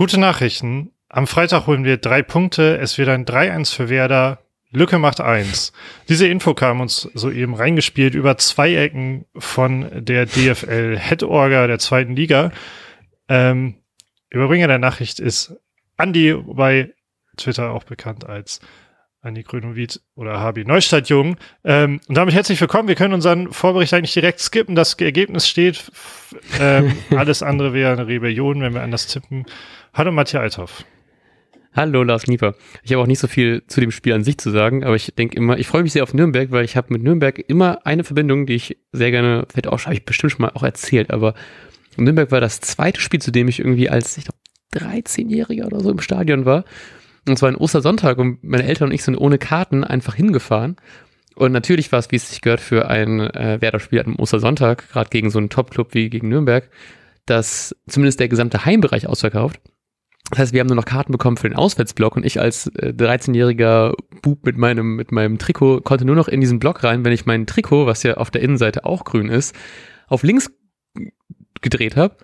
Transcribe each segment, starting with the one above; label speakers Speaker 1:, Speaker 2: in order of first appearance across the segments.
Speaker 1: Gute Nachrichten. Am Freitag holen wir drei Punkte. Es wird ein 3-1 für Werder. Lücke macht eins. Diese Info kam uns soeben reingespielt über zwei Ecken von der DFL Head Orga der zweiten Liga. Ähm, Überbringer der Nachricht ist Andi, bei Twitter auch bekannt als Andi Grünowitz oder Habi Neustadt Jung. Ähm, und damit herzlich willkommen. Wir können unseren Vorbericht eigentlich direkt skippen. Das Ergebnis steht. Ähm, alles andere wäre eine Rebellion, wenn wir anders tippen. Hallo Matthias Althoff.
Speaker 2: Hallo Lars Nieper. Ich habe auch nicht so viel zu dem Spiel an sich zu sagen, aber ich denke immer, ich freue mich sehr auf Nürnberg, weil ich habe mit Nürnberg immer eine Verbindung, die ich sehr gerne, vielleicht auch, habe ich bestimmt schon mal auch erzählt, aber Nürnberg war das zweite Spiel, zu dem ich irgendwie als, ich glaube, 13-Jähriger oder so im Stadion war. Und zwar ein Ostersonntag und meine Eltern und ich sind ohne Karten einfach hingefahren. Und natürlich war es, wie es sich gehört, für ein äh, Werder-Spiel am Ostersonntag, gerade gegen so einen Top-Club wie gegen Nürnberg, dass zumindest der gesamte Heimbereich ausverkauft. Das heißt, wir haben nur noch Karten bekommen für den Auswärtsblock und ich als äh, 13-jähriger Bub mit meinem, mit meinem Trikot konnte nur noch in diesen Block rein, wenn ich mein Trikot, was ja auf der Innenseite auch grün ist, auf links gedreht habe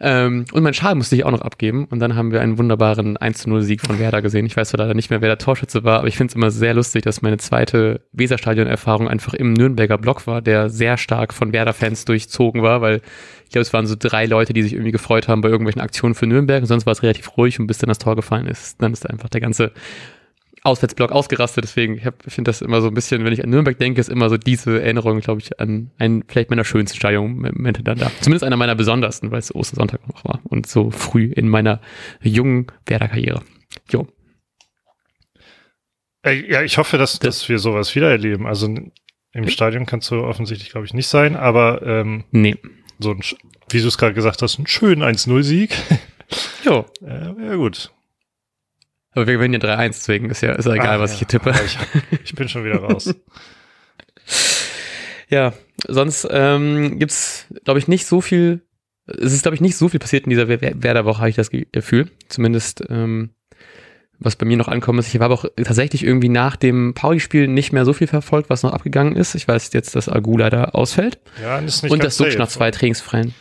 Speaker 2: ähm, und mein Schal musste ich auch noch abgeben. Und dann haben wir einen wunderbaren 1-0-Sieg von Werder gesehen. Ich weiß zwar leider nicht mehr, wer der Torschütze war, aber ich finde es immer sehr lustig, dass meine zweite Weserstadion-Erfahrung einfach im Nürnberger Block war, der sehr stark von Werder-Fans durchzogen war, weil ich glaube, es waren so drei Leute, die sich irgendwie gefreut haben bei irgendwelchen Aktionen für Nürnberg. Und sonst war es relativ ruhig und bis dann das Tor gefallen ist, dann ist einfach der ganze Auswärtsblock ausgerastet. Deswegen, ich, ich finde das immer so ein bisschen, wenn ich an Nürnberg denke, ist immer so diese Erinnerung, glaube ich, an einen vielleicht meiner schönsten Stadionmomente dann da. Zumindest einer meiner besondersten, weil es Ostersonntag noch war und so früh in meiner jungen Werder-Karriere. Jo.
Speaker 1: Ja, ich hoffe, dass, dass wir sowas wieder erleben. Also im Stadion kannst du offensichtlich, glaube ich, nicht sein, aber ähm,
Speaker 2: nee.
Speaker 1: so ein, wie du es gerade gesagt hast, einen schönen 1-0-Sieg.
Speaker 2: Jo.
Speaker 1: äh, ja, gut.
Speaker 2: Aber wir gewinnen ja 3-1, deswegen ist ja, ist ja egal, ah, was ja. ich hier tippe.
Speaker 1: Ich, ich, bin schon wieder raus.
Speaker 2: ja, sonst ähm, gibt glaube ich, nicht so viel. Es ist, glaube ich, nicht so viel passiert in dieser Werder-Woche, habe ich das Gefühl. Zumindest, ähm, was bei mir noch ankommt, ist, ich habe auch tatsächlich irgendwie nach dem Pauli-Spiel nicht mehr so viel verfolgt, was noch abgegangen ist. Ich weiß jetzt, dass Agu leider ausfällt.
Speaker 1: Ja, ist nicht
Speaker 2: Und das Duxch nach zwei trainingsfreien.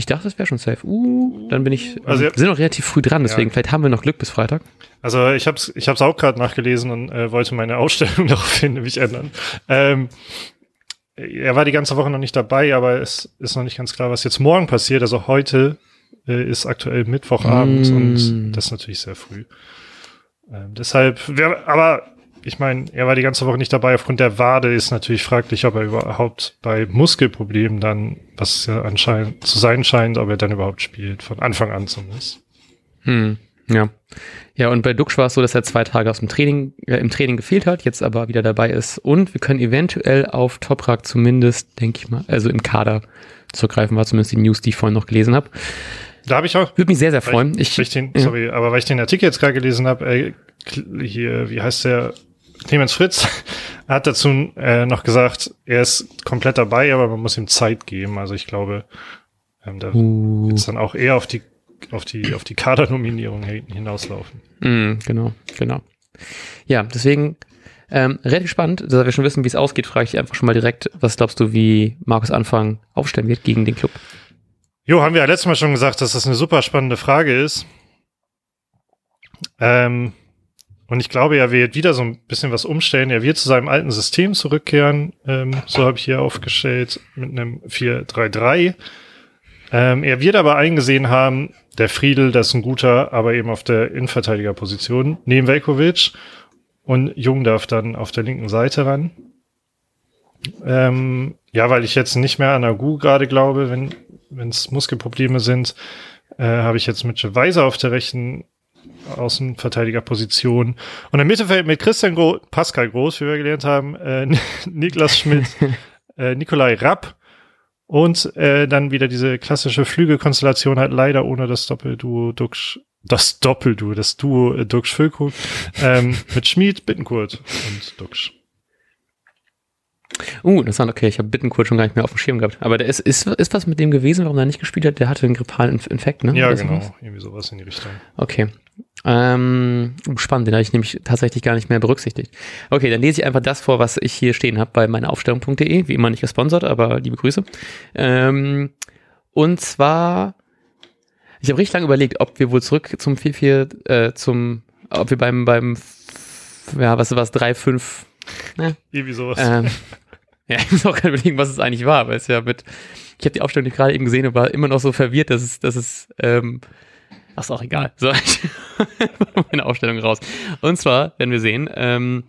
Speaker 2: Ich dachte, das wäre schon safe. Uh, dann bin ich. Also, wir sind noch relativ früh dran, deswegen ja. vielleicht haben wir noch Glück bis Freitag.
Speaker 1: Also ich habe es ich hab's auch gerade nachgelesen und äh, wollte meine Ausstellung daraufhin nämlich ändern. Ähm, er war die ganze Woche noch nicht dabei, aber es ist noch nicht ganz klar, was jetzt morgen passiert. Also heute äh, ist aktuell Mittwochabend mm. und das ist natürlich sehr früh. Ähm, deshalb, wer, aber ich meine, er war die ganze Woche nicht dabei. Aufgrund der Wade ist natürlich fraglich, ob er überhaupt bei Muskelproblemen dann, was ja anscheinend zu sein scheint, ob er dann überhaupt spielt, von Anfang an zumindest.
Speaker 2: Hm, ja. Ja, und bei Duxch war es so, dass er zwei Tage aus dem Training, äh, im Training gefehlt hat, jetzt aber wieder dabei ist. Und wir können eventuell auf Toprak zumindest, denke ich mal, also im Kader zurückgreifen, war zumindest die News, die ich vorhin noch gelesen habe.
Speaker 1: Da habe ich auch.
Speaker 2: Würde mich sehr, sehr freuen.
Speaker 1: Ich, ich, den, ja. Sorry, aber weil ich den Artikel jetzt gerade gelesen habe, äh, hier, wie heißt der? Clemens Fritz hat dazu äh, noch gesagt, er ist komplett dabei, aber man muss ihm Zeit geben. Also ich glaube, ähm, da uh. wird es dann auch eher auf die auf die, auf die Kadernominierung hinauslaufen.
Speaker 2: Mm, genau, genau. Ja, deswegen ähm, relativ spannend, da wir schon wissen, wie es ausgeht, frage ich einfach schon mal direkt, was glaubst du, wie Markus Anfang aufstellen wird gegen den Club?
Speaker 1: Jo, haben wir ja letztes Mal schon gesagt, dass das eine super spannende Frage ist. Ähm, und ich glaube, er wird wieder so ein bisschen was umstellen. Er wird zu seinem alten System zurückkehren. Ähm, so habe ich hier aufgestellt mit einem 4-3-3. Ähm, er wird aber eingesehen haben, der Friedel, das ist ein guter, aber eben auf der Innenverteidigerposition, neben Velkovic. Und Jung darf dann auf der linken Seite ran. Ähm, ja, weil ich jetzt nicht mehr an Agu gerade glaube, wenn es Muskelprobleme sind, äh, habe ich jetzt mit Weiser auf der rechten Außenverteidigerposition. Und im Mittelfeld mit Christian Gro Pascal Groß, wie wir gelernt haben, äh, Niklas Schmidt, äh, Nikolai Rapp und äh, dann wieder diese klassische Flügelkonstellation halt leider ohne das Doppelduo Dux, das Doppelduo, das Duo äh, Dux Füllkrug, ähm, mit Schmied, Bittenkurt und Dux.
Speaker 2: Uh, interessant, okay, ich habe Bittenkurt schon gar nicht mehr auf dem Schirm gehabt. Aber der ist, ist, ist was mit dem gewesen, warum er nicht gespielt hat? Der hatte einen grippalen Infekt, ne?
Speaker 1: Ja, Oder genau, sowas? irgendwie sowas in die Richtung.
Speaker 2: Okay. Ähm, spannend, den habe ich nämlich tatsächlich gar nicht mehr berücksichtigt. Okay, dann lese ich einfach das vor, was ich hier stehen habe bei meineaufstellung.de. Wie immer nicht gesponsert, aber liebe Grüße. Ähm, und zwar Ich habe richtig lange überlegt, ob wir wohl zurück zum 4-4, äh, zum, ob wir beim, beim, ja, was war es, 3-5,
Speaker 1: ne? Irgendwie sowas.
Speaker 2: Ähm, ja, ich muss auch gerade überlegen, was es eigentlich war, weil es ja mit, ich habe die Aufstellung gerade eben gesehen und war immer noch so verwirrt, dass es, dass es, ähm, ist auch egal. So, ich meine Aufstellung raus. Und zwar, werden wir sehen, ähm,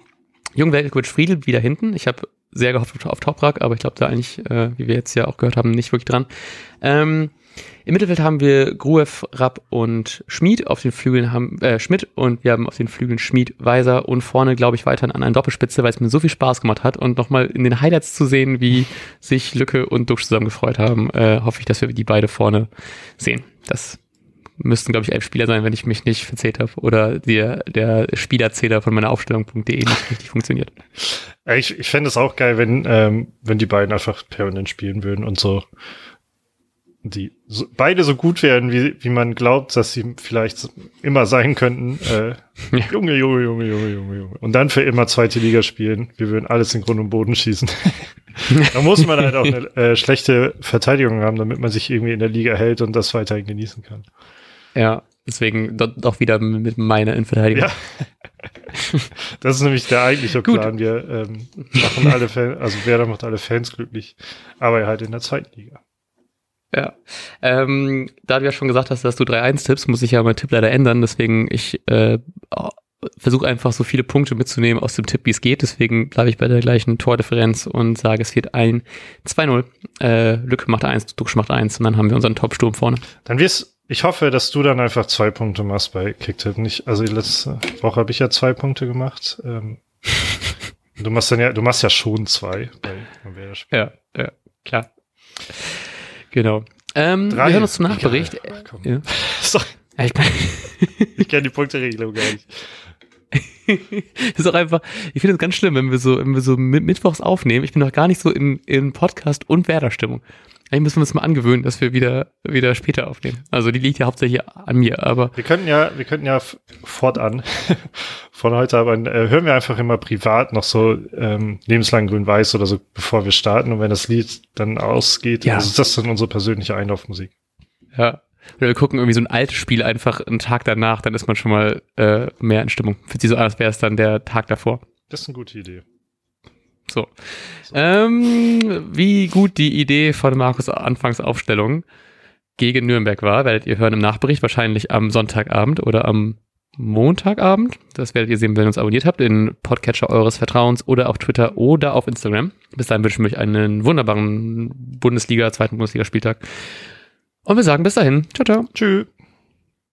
Speaker 2: Jungweltcoach Friedel wieder hinten. Ich habe sehr gehofft auf Toprak, aber ich glaube da eigentlich, äh, wie wir jetzt ja auch gehört haben, nicht wirklich dran. Ähm, Im Mittelfeld haben wir Gruev, Rapp und Schmid. Auf den Flügeln haben äh, Schmidt und wir haben auf den Flügeln Schmid, Weiser und vorne, glaube ich, weiterhin an einer Doppelspitze, weil es mir so viel Spaß gemacht hat und nochmal in den Highlights zu sehen, wie sich Lücke und Duxch zusammen gefreut haben, äh, hoffe ich, dass wir die beide vorne sehen. Das müssten, glaube ich, elf Spieler sein, wenn ich mich nicht verzählt habe. Oder der, der Spielerzähler von meiner Aufstellung.de nicht richtig funktioniert.
Speaker 1: Ich, ich fände es auch geil, wenn, ähm, wenn die beiden einfach permanent spielen würden und so die so, beide so gut wären, wie, wie man glaubt, dass sie vielleicht immer sein könnten. Äh. Junge, Junge, Junge, Junge, Junge, Junge. Und dann für immer zweite Liga spielen. Wir würden alles in Grund und Boden schießen. da muss man halt auch eine äh, schlechte Verteidigung haben, damit man sich irgendwie in der Liga hält und das weiterhin genießen kann.
Speaker 2: Ja, deswegen doch wieder mit meiner Innenverteidigung. Ja.
Speaker 1: Das ist nämlich der eigentliche Plan. Wir ähm, machen alle Fans, also Werder macht alle Fans glücklich, aber halt in der zweiten Liga.
Speaker 2: Ja. Ähm, da du ja schon gesagt hast, dass du 3-1 tippst, muss ich ja meinen Tipp leider ändern. Deswegen, ich äh, versuche einfach so viele Punkte mitzunehmen aus dem Tipp, wie es geht. Deswegen bleibe ich bei der gleichen Tordifferenz und sage, es wird ein 2-0. Äh, Lücke macht 1, Duxch macht 1 und dann haben wir unseren Top-Sturm vorne.
Speaker 1: Dann wirst ich hoffe, dass du dann einfach zwei Punkte machst bei Kicktip. Nicht, also die letzte Woche habe ich ja zwei Punkte gemacht. Ähm, du machst dann ja, du machst ja schon zwei bei
Speaker 2: Ja, ja, klar. Genau. Ähm, wir hören uns zum Nachbericht. Ja, ja.
Speaker 1: Sorry. Ja, ich, ich kenne die Punkteregelung gar nicht.
Speaker 2: ist auch einfach, ich finde es ganz schlimm, wenn wir so, wenn wir so mittwochs aufnehmen. Ich bin noch gar nicht so in, in Podcast- und Werder-Stimmung. Eigentlich müssen wir uns mal angewöhnen, dass wir wieder, wieder später aufnehmen. Also die liegt ja hauptsächlich an mir, aber.
Speaker 1: Wir könnten ja, wir könnten ja fortan von heute aber äh, hören wir einfach immer privat noch so ähm, lebenslang grün-weiß oder so, bevor wir starten. Und wenn das Lied dann ausgeht, ja. also ist das dann unsere persönliche Einlaufmusik.
Speaker 2: Ja. Oder wir gucken irgendwie so ein altes Spiel einfach einen Tag danach, dann ist man schon mal äh, mehr in Stimmung. Fühlt sich so an, als wäre es dann der Tag davor.
Speaker 1: Das ist eine gute Idee.
Speaker 2: So. Ähm, wie gut die Idee von Markus Anfangsaufstellung gegen Nürnberg war, werdet ihr hören im Nachbericht, wahrscheinlich am Sonntagabend oder am Montagabend. Das werdet ihr sehen, wenn ihr uns abonniert habt, in Podcatcher eures Vertrauens oder auf Twitter oder auf Instagram. Bis dahin wünschen wir euch einen wunderbaren Bundesliga, zweiten Bundesligaspieltag. Und wir sagen bis dahin. Ciao, ciao.
Speaker 1: Tschüss.